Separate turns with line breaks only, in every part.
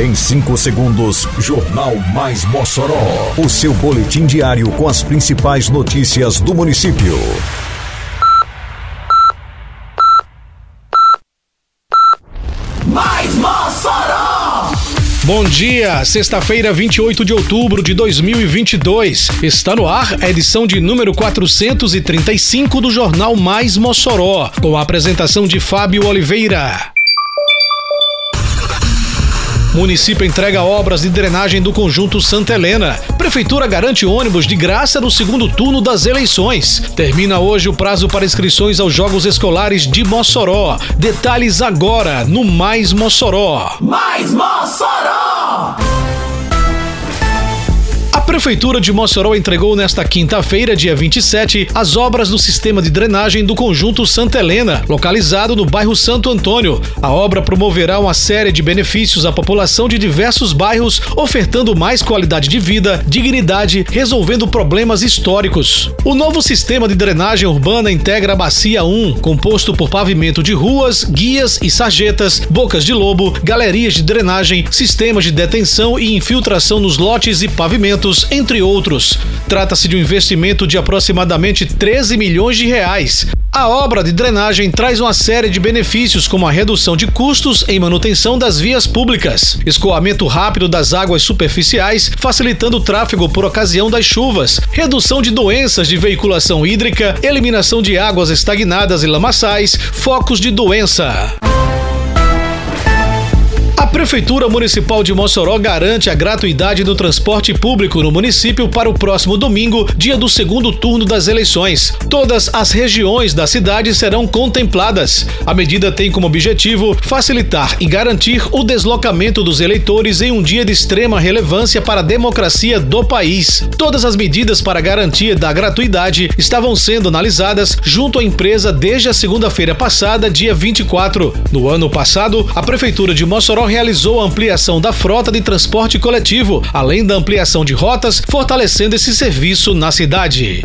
Em 5 segundos, Jornal Mais Mossoró. O seu boletim diário com as principais notícias do município.
Mais Mossoró!
Bom dia, sexta-feira, 28 de outubro de 2022. Está no ar a edição de número 435 do Jornal Mais Mossoró, com a apresentação de Fábio Oliveira. Município entrega obras de drenagem do conjunto Santa Helena. Prefeitura garante ônibus de graça no segundo turno das eleições. Termina hoje o prazo para inscrições aos Jogos Escolares de Mossoró. Detalhes agora no Mais Mossoró.
Mais Mossoró!
A Prefeitura de Mossoró entregou nesta quinta-feira, dia 27, as obras do sistema de drenagem do conjunto Santa Helena, localizado no bairro Santo Antônio. A obra promoverá uma série de benefícios à população de diversos bairros, ofertando mais qualidade de vida, dignidade, resolvendo problemas históricos. O novo sistema de drenagem urbana integra a Bacia 1, composto por pavimento de ruas, guias e sarjetas, bocas de lobo, galerias de drenagem, sistemas de detenção e infiltração nos lotes e pavimentos entre outros. Trata-se de um investimento de aproximadamente 13 milhões de reais. A obra de drenagem traz uma série de benefícios, como a redução de custos em manutenção das vias públicas, escoamento rápido das águas superficiais, facilitando o tráfego por ocasião das chuvas, redução de doenças de veiculação hídrica, eliminação de águas estagnadas e lamaçais, focos de doença. A Prefeitura Municipal de Mossoró garante a gratuidade do transporte público no município para o próximo domingo, dia do segundo turno das eleições. Todas as regiões da cidade serão contempladas. A medida tem como objetivo facilitar e garantir o deslocamento dos eleitores em um dia de extrema relevância para a democracia do país. Todas as medidas para garantia da gratuidade estavam sendo analisadas junto à empresa desde a segunda-feira passada, dia 24. No ano passado, a Prefeitura de Mossoró realizou a ampliação da frota de transporte coletivo, além da ampliação de rotas, fortalecendo esse serviço na cidade.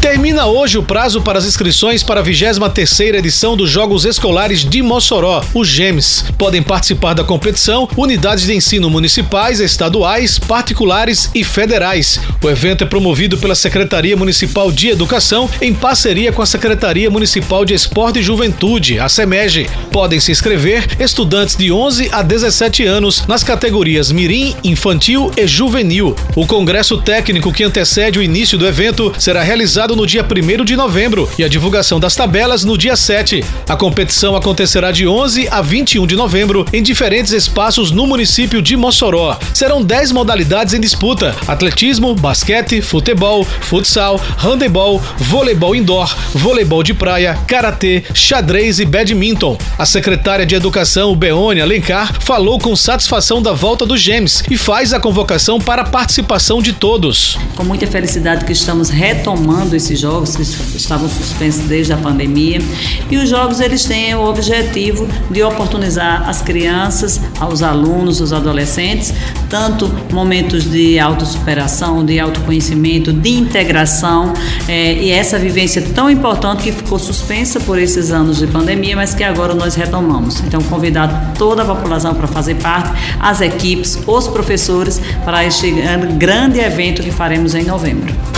Termina hoje o prazo para as inscrições para a 23ª edição dos Jogos Escolares de Mossoró, os GEMS. Podem participar da competição unidades de ensino municipais, estaduais, particulares e federais. O evento é promovido pela Secretaria Municipal de Educação em parceria com a Secretaria Municipal de Esporte e Juventude, a SEMEG. Podem se inscrever estudantes de 11 a 17 anos nas categorias Mirim, Infantil e Juvenil. O congresso técnico que antecede o início do evento será realizado no dia 1 de novembro e a divulgação das tabelas no dia 7. A competição acontecerá de 11 a 21 de novembro em diferentes espaços no município de Mossoró. Serão 10 modalidades em disputa: atletismo, basquete, futebol, futsal, handebol, voleibol indoor, voleibol de praia, karatê, xadrez e badminton. A secretária de Educação, Beone Alencar, falou com satisfação da volta dos GEMS e faz a convocação para a participação de todos.
Com muita felicidade que estamos retomando esses jogos que estavam suspensos desde a pandemia. E os jogos eles têm o objetivo de oportunizar as crianças, aos alunos, os adolescentes, tanto momentos de autossuperação, de autoconhecimento, de integração é, e essa vivência tão importante que ficou suspensa por esses anos de pandemia, mas que agora nós retomamos. Então, convidar toda a população para fazer parte, as equipes, os professores, para este grande evento que faremos em novembro.